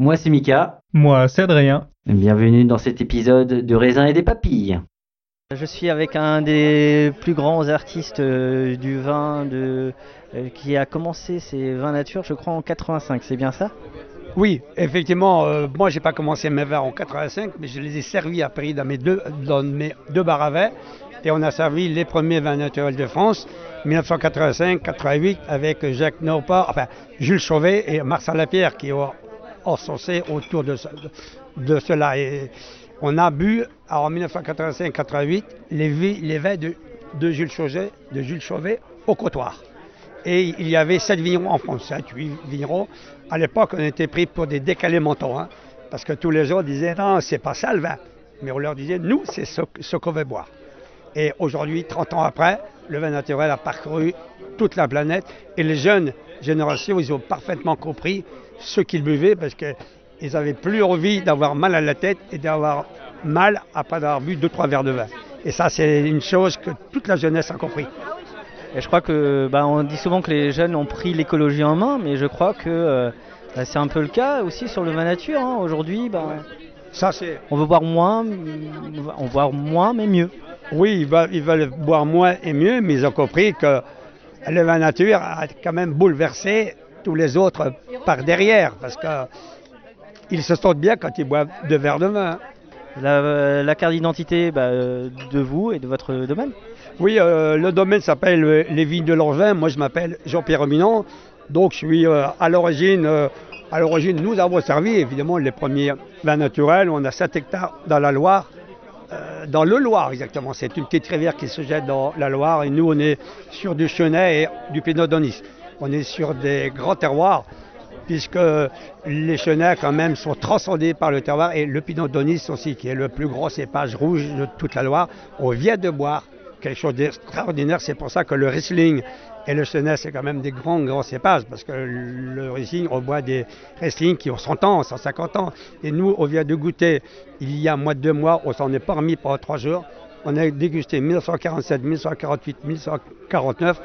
Moi c'est Mika, Moi, c'est Adrien. bienvenue dans cet épisode de raisin et des papilles. Je suis avec un des plus grands artistes euh, du vin de, euh, qui a commencé ses vins nature, je crois en 85, c'est bien ça? Oui, effectivement, euh, moi j'ai pas commencé mes vins en 85, mais je les ai servis après dans mes deux, dans mes deux bars à vin. Et on a servi les premiers vins naturels de France, 1985-88, avec Jacques Naupart, enfin Jules Chauvet et Marcel Lapierre qui ont encensé autour de, ce- de cela. On a bu en 1985-88 les, vi- les vins de, Jules Chauvet, de Chauvet au comptoir. Et il y avait 7 vignerons en France, 7, 8 vignerons. À l'époque, on était pris pour des décalés mentaux, hein, parce que tous les gens disaient non, c'est pas ça le vin. Mais on leur disait, nous, c'est ce, ce qu'on veut boire. Et aujourd'hui, 30 ans après, le vin naturel a parcouru toute la planète et les jeunes générations, ils ont parfaitement compris ce qu'ils buvaient parce qu'ils n'avaient plus envie d'avoir mal à la tête et d'avoir mal après avoir bu 2-3 verres de vin. Et ça, c'est une chose que toute la jeunesse a compris. Et je crois que bah, on dit souvent que les jeunes ont pris l'écologie en main, mais je crois que euh, bah, c'est un peu le cas aussi sur le vin nature. hein. Aujourd'hui, bah, Ça, on veut boire moins, on veut boire moins mais mieux. Oui, ils veulent, ils veulent boire moins et mieux, mais ils ont compris que le vin nature a quand même bouleversé tous les autres par derrière, parce que ils se sentent bien quand ils boivent deux verres de vin. La, la carte d'identité bah, euh, de vous et de votre domaine. Oui, euh, le domaine s'appelle euh, les vignes de Langevin. Moi, je m'appelle Jean-Pierre Minon. Donc, je suis euh, à l'origine. euh, à l'origine, nous avons servi évidemment les premiers vins naturels. On a 7 hectares dans la Loire, euh, dans le Loire exactement. C'est une petite rivière qui se jette dans la Loire. Et nous, on est sur du Chenet et du Pinot d'Onis. On est sur des grands terroirs puisque les chenets quand même sont transcendés par le terroir et le Pinot d'Onis aussi, qui est le plus gros cépage rouge de toute la Loire. On vient de boire quelque chose d'extraordinaire, c'est pour ça que le Riesling et le Chenet, c'est quand même des grands, grands cépages, parce que le Riesling, on boit des Riesling qui ont 100 ans, 150 ans, et nous, on vient de goûter, il y a moins de deux mois, on s'en est pas remis pendant trois jours, on a dégusté 1947, 1948, 1949,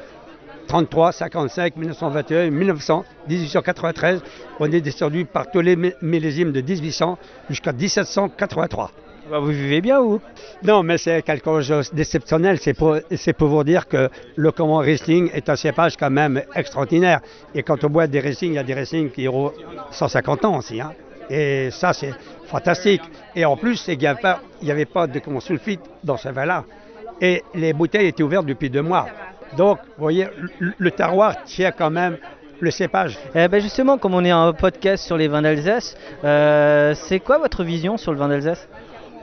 33, 55, 1921, 1900, 1893. On est descendu par tous les millésimes de 1800 jusqu'à 1783. Bah, vous vivez bien ou Non, mais c'est quelque chose d'exceptionnel. C'est pour, c'est pour vous dire que le Common Riesling est un cépage quand même extraordinaire. Et quand on boit des Riesling, il y a des Riesling qui ont 150 ans aussi. hein. Et ça, c'est fantastique. Et en plus, n'y avait il n'y avait pas de comment, sulfite dans ce vin-là. Et les bouteilles étaient ouvertes depuis deux mois. Donc, vous voyez, le, terroir tient quand même le cépage. Eh ben justement, comme on est un podcast sur les vins d'Alsace, euh, c'est quoi votre vision sur le vin d'Alsace?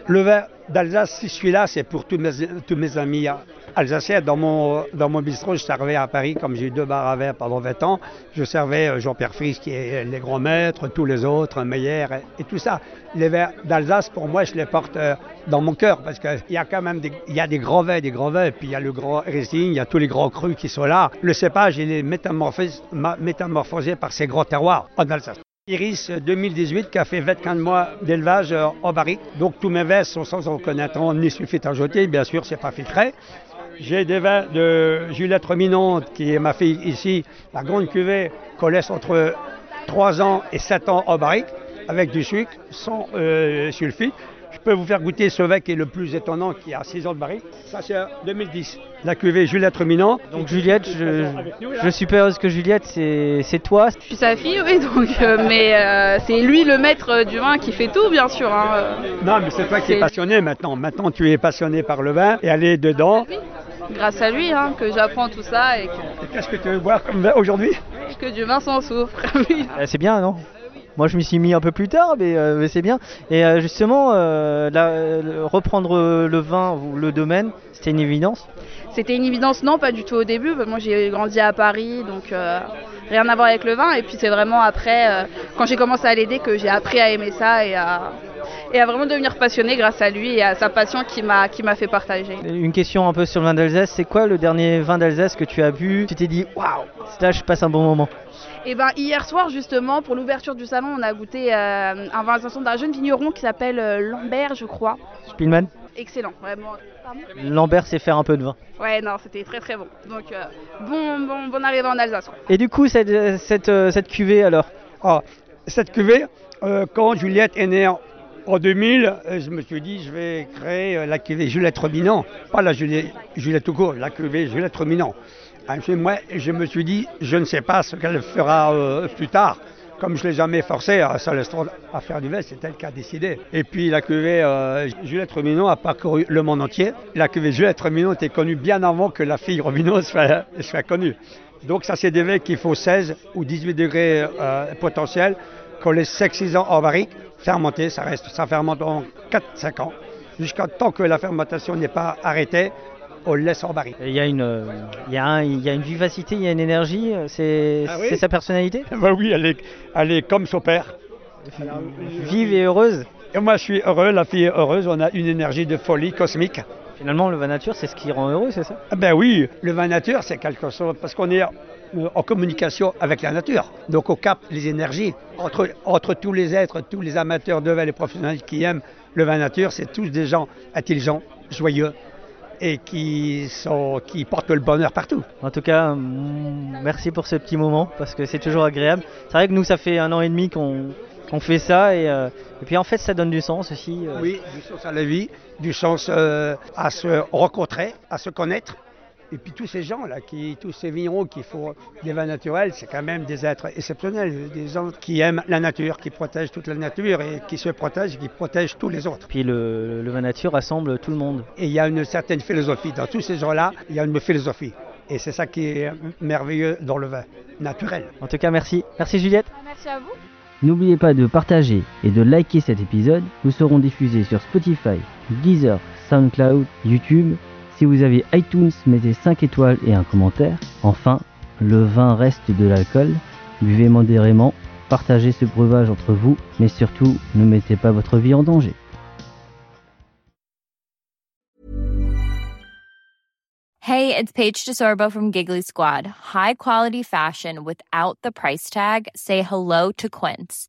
Le vin d'Alsace, si je suis là, c'est pour tous mes, amis alsaciens. Dans mon, bistrot, je servais à Paris, comme j'ai eu deux bars à vin pendant 20 ans, je servais euh, Jean-Pierre Fries, qui est les grands maîtres, tous les autres, Meyer et, tout ça. Les vins d'Alsace, pour moi, je les porte euh, dans mon cœur, parce qu'il y a quand même des, il y a des grands des puis il y a le grand Riesling, il y a tous les grands crus qui sont là. Le cépage, il est métamorphosé, métamorphosé par ces grands terroirs en Alsace. Iris 2018 qui a fait 24 mois d'élevage euh, en barrique. Donc tous mes vins sont sans reconnaître ni sulfite ajoté, bien sûr, c'est pas filtré. J'ai des vins de Juliette Reminante, qui est ma fille ici, la grande cuvée qu'on laisse entre 3 ans et 7 ans en barrique, avec du sucre, sans euh, sulfite. Je peux vous faire goûter ce vin qui est le plus étonnant, qui a 6 ans de barrique. Ça, c'est 2010. La cuvée Juliette Reminant. Donc Juliette, je, je suppose que Juliette, c'est toi Je suis sa fille, oui, donc, euh, mais euh, c'est lui le maître du vin qui fait tout, bien sûr. Hein. Non, mais c'est toi qui es passionné maintenant. Maintenant, tu es passionné par le vin et aller dedans. Grâce à lui hein, que j'apprends tout ça. Et qu'est-ce que tu veux boire comme vin aujourd'hui? Que du vin sans soufre. c'est bien, non? Moi, je m'y suis mis un peu plus tard, mais, euh, c'est bien. Et euh, justement, euh, là, reprendre le vin ou le domaine, c'était une évidence? C'était une évidence, non, pas du tout au début. Moi, j'ai grandi à Paris, donc rien à voir avec le vin. Et puis, c'est vraiment après, quand j'ai commencé à l'aider, que j'ai appris à aimer ça et à, et à vraiment devenir passionné grâce à lui et à sa passion qui m'a qui m'a fait partager. Une question un peu sur le vin d'Alsace, c'est quoi le dernier vin d'Alsace que tu as bu? Tu t'es dit waouh, là je passe un bon moment. Et eh ben hier soir justement pour l'ouverture du salon, on a goûté euh, un vin d'un jeune vigneron qui s'appelle euh, Lambert, je crois. Spielmann? Excellent. vraiment. Lambert sait faire un peu de vin. Ouais, non, c'était très très bon. Donc euh, bon, bon, bon arrivée en Alsace. Et du coup cette cette, cette cuvée alors? Oh, cette cuvée, quand Juliette est née en 2000, je me suis dit, je vais créer la cuvée Juliette Rominant. Pas la Juliette, Juliette la cuvée Juliette Rominant. Ah, moi, je me suis dit, je ne sais pas ce qu'elle fera euh, plus tard. Comme je ne l'ai jamais forcé à à faire du vin, c'est elle qui a décidé. Et puis la cuvée euh, Juliette Romino a parcouru le monde entier. La cuvée Juliette Romino était connue bien avant que la fille Romino soit, connue. Donc ça c'est des qu'il faut 16 ou 18 degrés euh, potentiels, qu'on les 5-6 ans en barrique, fermenter, ça reste, ça fermente en 4-5 ans, jusqu'à temps que la fermentation n'est pas arrêtée on le laisse en baril. Il y, a une, il, y a il y a une vivacité, il y a une énergie, c'est Ah sa personnalité bah Oui, elle est, elle est comme son père. Vive et heureuse Et moi je suis heureux, la fille est heureuse, on a une énergie de folie cosmique. Finalement, le vin nature, c'est ce qui rend heureux, c'est ça? Ah Ben oui, le vin nature, c'est quelque chose, parce qu'on est en communication avec la nature. Donc on capte les énergies entre, entre tous les êtres, tous les amateurs de vin, les professionnels qui aiment le vin nature, c'est tous des gens intelligents, joyeux, et qui, sont, qui portent le bonheur partout. En tout cas, mm, merci pour ce petit moment parce que c'est toujours agréable. C'est vrai que nous, ça fait un an et demi qu'on fait ça et, euh, et, puis en fait, ça donne du sens aussi. Euh. Oui, du sens à la vie, du sens euh, à se rencontrer, à se connaître. Et puis tous ces gens-là, qui, tous ces vignerons qui font des vins naturels, c'est quand même des êtres exceptionnels, des gens qui aiment la nature, qui protègent toute la nature et qui se protègent, qui protègent tous les autres. Puis le, le vin nature rassemble tout le monde. Et il y a une certaine philosophie. Dans tous ces gens-là, il y a une philosophie. Et c'est ça qui est merveilleux dans le vin naturel. En tout cas, merci. Merci Juliette. Merci à vous. N'oubliez pas de partager et de liker cet épisode. Nous serons diffusés sur Spotify, Deezer, SoundCloud, YouTube si vous avez iTunes, mettez 5 étoiles et un commentaire. Enfin, le vin reste de l'alcool. Buvez modérément, partagez ce breuvage entre vous, mais surtout, ne mettez pas votre vie en danger. Hey, it's Paige DeSorbo from Giggly Squad. High quality fashion without the price tag. Say hello to Quince.